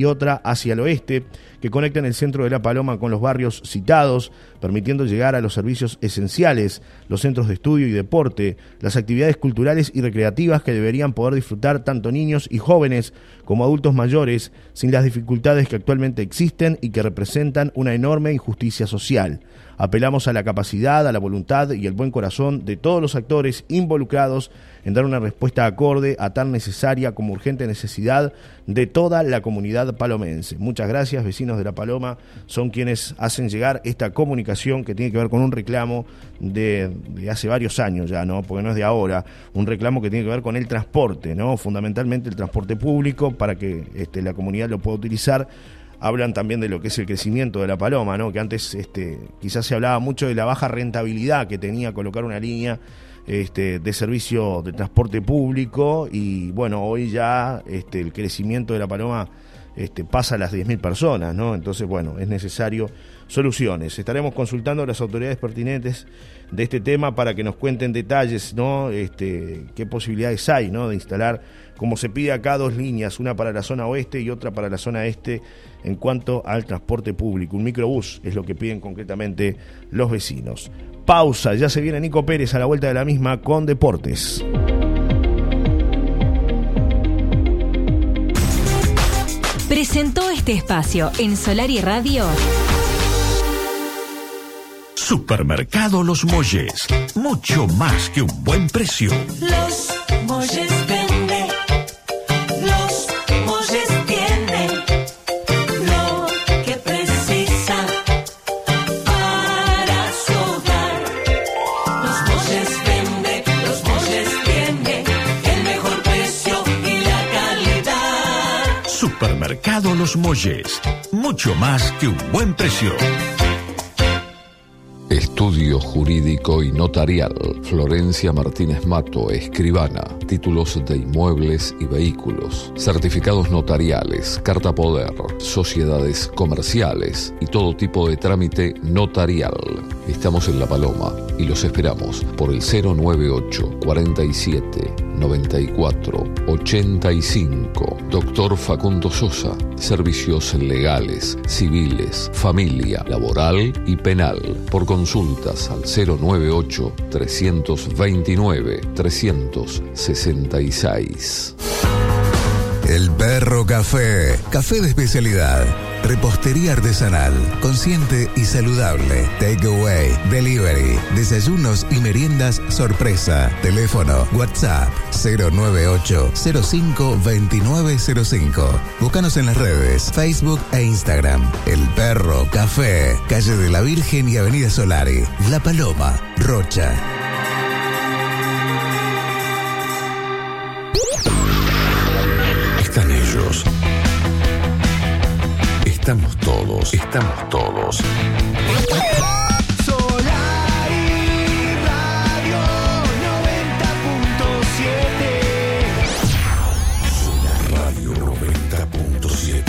y otra hacia el oeste, que conectan el centro de La Paloma con los barrios citados, permitiendo llegar a los servicios esenciales, los centros de estudio y deporte, las actividades culturales y recreativas que deberían poder disfrutar tanto niños y jóvenes como adultos mayores, sin las dificultades que actualmente existen y que representan una enorme injusticia social. Apelamos a la capacidad, a la voluntad y el buen corazón de todos los actores involucrados en dar una respuesta acorde a tan necesaria como urgente necesidad de toda la comunidad palomense. Muchas gracias, vecinos de La Paloma, son quienes hacen llegar esta comunicación que tiene que ver con un reclamo de, hace varios años ya, ¿no? Porque no es de ahora, un reclamo que tiene que ver con el transporte, ¿no? Fundamentalmente el transporte público para que este, la comunidad lo pueda utilizar hablan también de lo que es el crecimiento de la paloma, ¿no? que antes este, quizás se hablaba mucho de la baja rentabilidad que tenía colocar una línea este, de servicio de transporte público y bueno, hoy ya este, el crecimiento de la paloma este, pasa a las 10.000 personas, ¿no? Entonces, bueno, es necesario soluciones. Estaremos consultando a las autoridades pertinentes de este tema para que nos cuenten detalles, ¿no? Este, qué posibilidades hay. De instalar, como se pide acá, dos líneas, una para la zona oeste y otra para la zona este en cuanto al transporte público. Un microbús es lo que piden concretamente los vecinos. Pausa, ya se viene Nico Pérez a la vuelta de la misma con Deportes. Presentó este espacio en Solar y Radio. Supermercado Los Molles. Mucho más que un buen precio. Los Molles Los Molles. Mucho más que un buen precio. Estudio Jurídico y Notarial. Florencia Martínez Mato, escribana. Títulos de inmuebles y vehículos. Certificados notariales, carta poder, sociedades comerciales y todo tipo de trámite notarial. Estamos en La Paloma y los esperamos por el 098 47 94 85. Doctor Facundo Sosa. Servicios legales, civiles, familia, laboral y penal. Por consultas al 098 329 366. El Perro Café. Café de especialidad. Repostería artesanal, consciente y saludable. Takeaway, delivery, desayunos y meriendas sorpresa. Teléfono, WhatsApp 098 05 2905. Búscanos en las redes, Facebook e Instagram. El Perro Café, calle de la Virgen y Avenida Solari. La Paloma, Rocha. Estamos todos. Solar y Radio 90.7. Radio 90.7.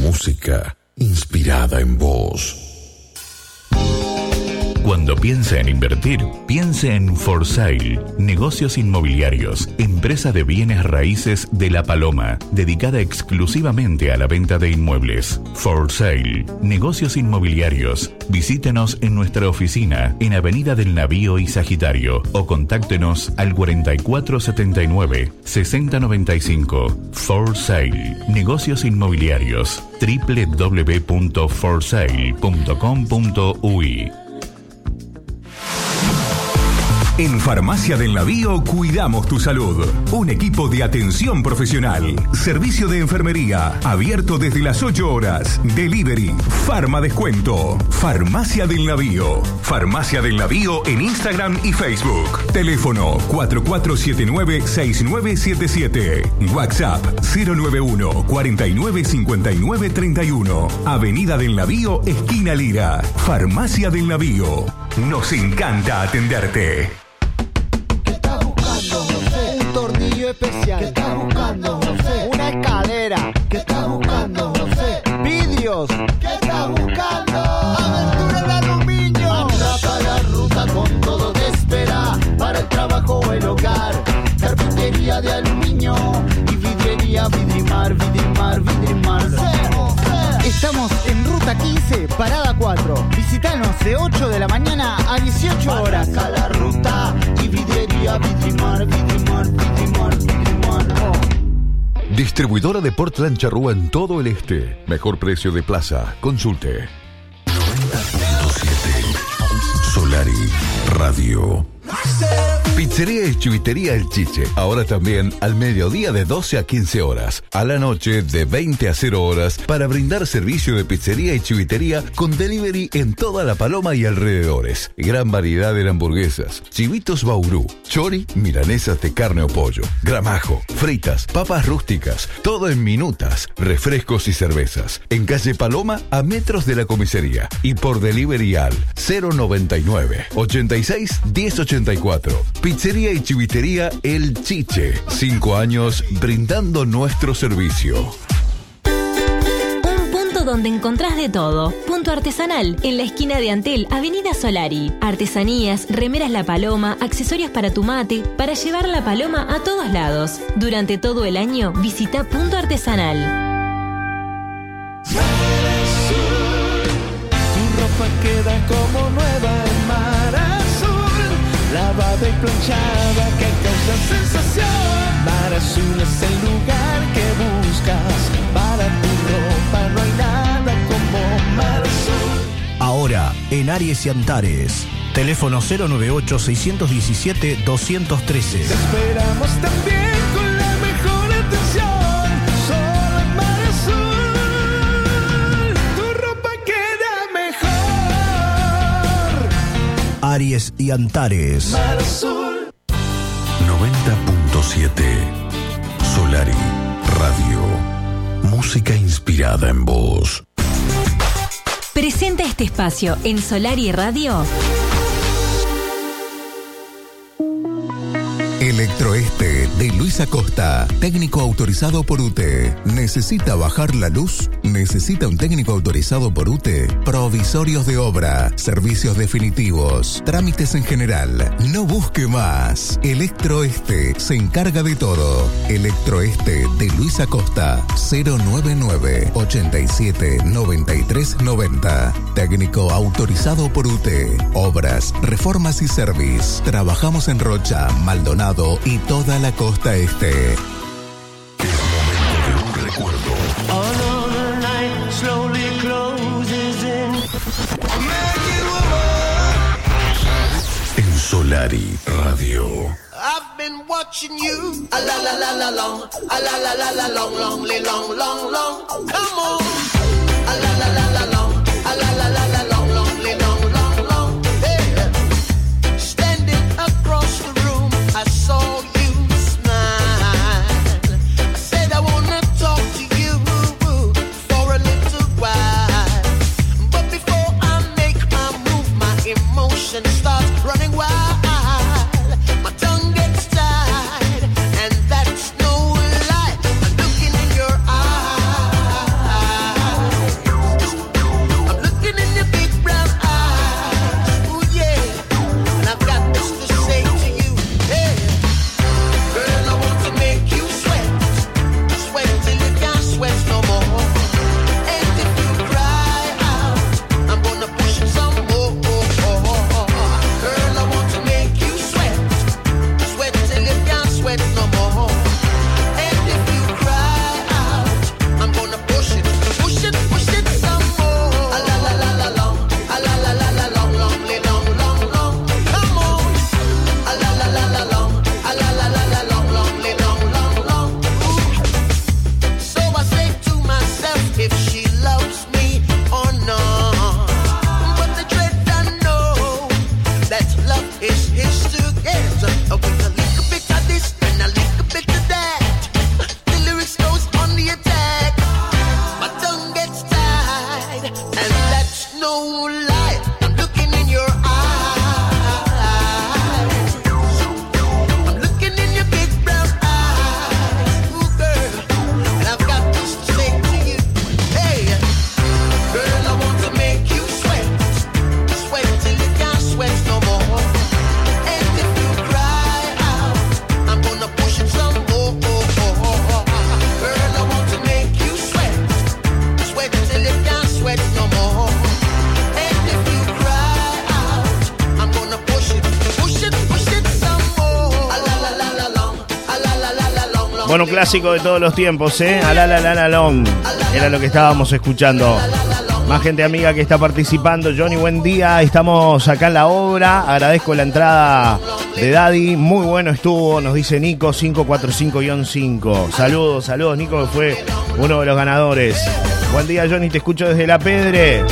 Música inspirada en vos. Cuando piensa en invertir, piense en For Sale, Negocios Inmobiliarios, empresa de bienes raíces de La Paloma, dedicada exclusivamente a la venta de inmuebles. For Sale, Negocios Inmobiliarios. Visítenos en nuestra oficina en Avenida del Navío y Sagitario o contáctenos al 4479 6095. For Sale, Negocios Inmobiliarios www.forsale.com.uy En Farmacia del Navío cuidamos tu salud. Un equipo de atención profesional. Servicio de enfermería. Abierto desde las 8 horas. Delivery. Farma Descuento. Farmacia del Navío. Farmacia del Navío en Instagram y Facebook. Teléfono 4479-6977. WhatsApp 091 4959 31. Avenida del Navío, esquina Lira. Farmacia del Navío. Nos encanta atenderte. Especial. ¿Qué estás buscando? No sé. Una escalera. ¿Qué estás buscando? No sé. Vidrios. ¿Qué estás buscando? Aventura el aluminio. Atrapa la ruta con todo te espera. Para el trabajo o el hogar. Carpintería de aluminio y vidriería Vidrimar, Vidrimar, Vidrimar. Estamos en Ruta 15, Parada 4. Visítanos de 8 de la mañana a 18 horas. A la ruta Distribuidora de Portland Charrúa en todo el este. Mejor precio de plaza. Consulte. 90.7 Solari Radio. Pizzería y Chivitería El Chiche. Ahora también al mediodía de 12 a 15 horas. A la noche de 20 a 0 horas para brindar servicio de pizzería y chivitería con delivery en toda la Paloma y alrededores. Gran variedad de hamburguesas, chivitos baurú, chori, milanesas de carne o pollo, gramajo, fritas, papas rústicas, todo en minutas, refrescos y cervezas. En calle Paloma a metros de la comisaría y por delivery al 099 86 1084. Pizzería y chivitería El Chiche. Cinco años brindando nuestro servicio. Un punto donde encontrás de todo. Punto artesanal, en la esquina de Antel, Avenida Solari. Artesanías, remeras La Paloma, accesorios para tu mate, para llevar la paloma a todos lados. Durante todo el año, visita Punto Artesanal. Tu ropa queda como nueva lavada y planchada que causa sensación. Mar azul es el lugar que buscas para tu ropa, no hay nada como mar azul. Ahora, en Aries y Antares. Teléfono 098-617-213. Te esperamos también Aries y Antares. Mar azul. 90.7 Solari Radio. Música inspirada en voz. Presenta este espacio en Solari Radio. Electroeste de Luis Acosta, técnico autorizado por UTE. ¿Necesita bajar la luz? ¿Necesita un técnico autorizado por UTE? Provisorios de obra, servicios definitivos, trámites en general. No busque más. Electroeste se encarga de todo. Electroeste de Luis Acosta, 099 87 93 90. Técnico autorizado por UTE. Obras, reformas y service. Trabajamos en Rocha, Maldonado y toda la costa este. Another night slowly closes in. En Solari Radio. I've been watching you. A la la la long. Long, long, long, long, long. Come on. Bueno, clásico de todos los tiempos, ¿eh? A la la la la long. Era lo que estábamos escuchando. Más gente amiga que está participando. Johnny, buen día. Estamos acá en la obra. Agradezco la entrada de Daddy. Muy bueno estuvo, nos dice Nico 545-5. Saludos, saludos, Nico, que fue uno de los ganadores. Buen día, Johnny. Te escucho desde La Pedre.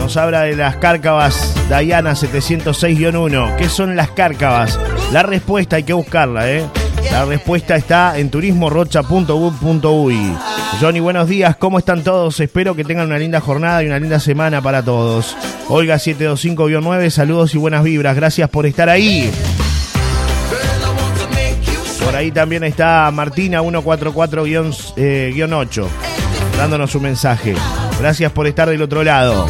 Nos habla de las cárcavas Diana 706-1. ¿Qué son las cárcavas? La respuesta hay que buscarla, ¿eh? La respuesta está en turismorocha.gov.uy. Johnny, buenos días, ¿cómo están todos? Espero que tengan una linda jornada y una linda semana para todos. Olga 725-9, saludos y buenas vibras, gracias por estar ahí. Por ahí también está Martina 144-8, eh, dándonos su mensaje. Gracias por estar del otro lado.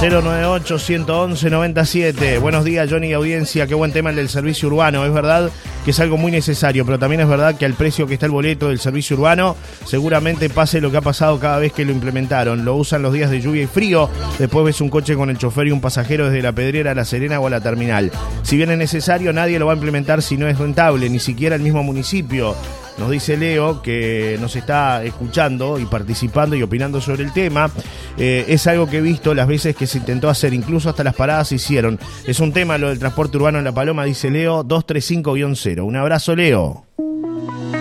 098-111-97. Buenos días, Johnny y audiencia. Qué buen tema el del servicio urbano. Es verdad que es algo muy necesario, pero también es verdad que al precio que está el boleto del servicio urbano, seguramente pase lo que ha pasado cada vez que lo implementaron. Lo usan los días de lluvia y frío. Después ves un coche con el chofer y un pasajero desde la Pedrera a la Serena o a la terminal. Si bien es necesario, nadie lo va a implementar si no es rentable, ni siquiera el mismo municipio. Nos dice Leo que nos está escuchando y participando y opinando sobre el tema. Eh, es algo que he visto las veces que se intentó hacer, incluso hasta las paradas se hicieron. Es un tema lo del transporte urbano en La Paloma, dice Leo 235-0. Un abrazo, Leo.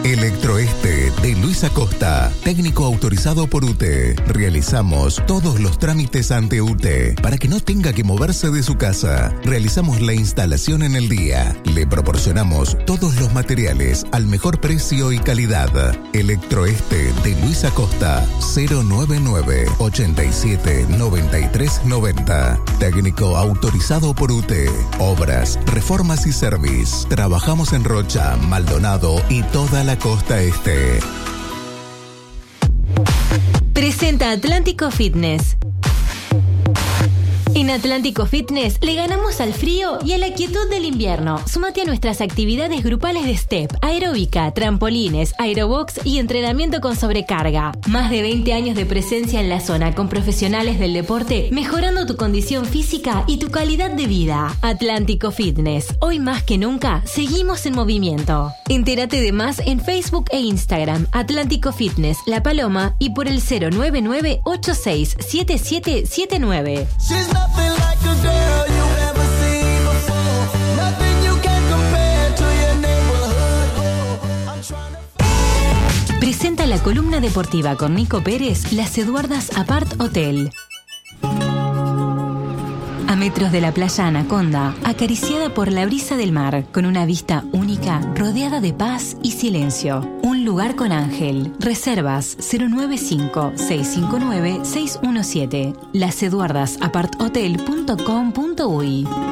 Electroeste de Luis Acosta, técnico autorizado por UTE. Realizamos todos los trámites ante UTE para que no tenga que moverse de su casa. Realizamos la instalación en el día. Le proporcionamos todos los materiales al mejor precio y calidad. Electroeste de Luis Acosta, 099 87 93 90. Técnico autorizado por UTE. Obras, reformas y service. Trabajamos en Rocha, Maldonado y toda la costa este. Presenta Atlántico Fitness. En Atlántico Fitness le ganamos al frío y a la quietud del invierno. Súmate a nuestras actividades grupales de step, aeróbica, trampolines, aerobox y entrenamiento con sobrecarga. Más de 20 años de presencia en la zona con profesionales del deporte, mejorando tu condición física y tu calidad de vida. Atlántico Fitness. Hoy más que nunca, seguimos en movimiento. Entérate de más en Facebook e Instagram. Atlántico Fitness, La Paloma y por el 099 867779. Presenta la columna deportiva con Nico Pérez, Las Eduardas Apart Hotel. Metros de la playa Anaconda, acariciada por la brisa del mar, con una vista única, rodeada de paz y silencio. Un lugar con ángel. Reservas 095-659-617. Laseduardasaparthotel.com.uy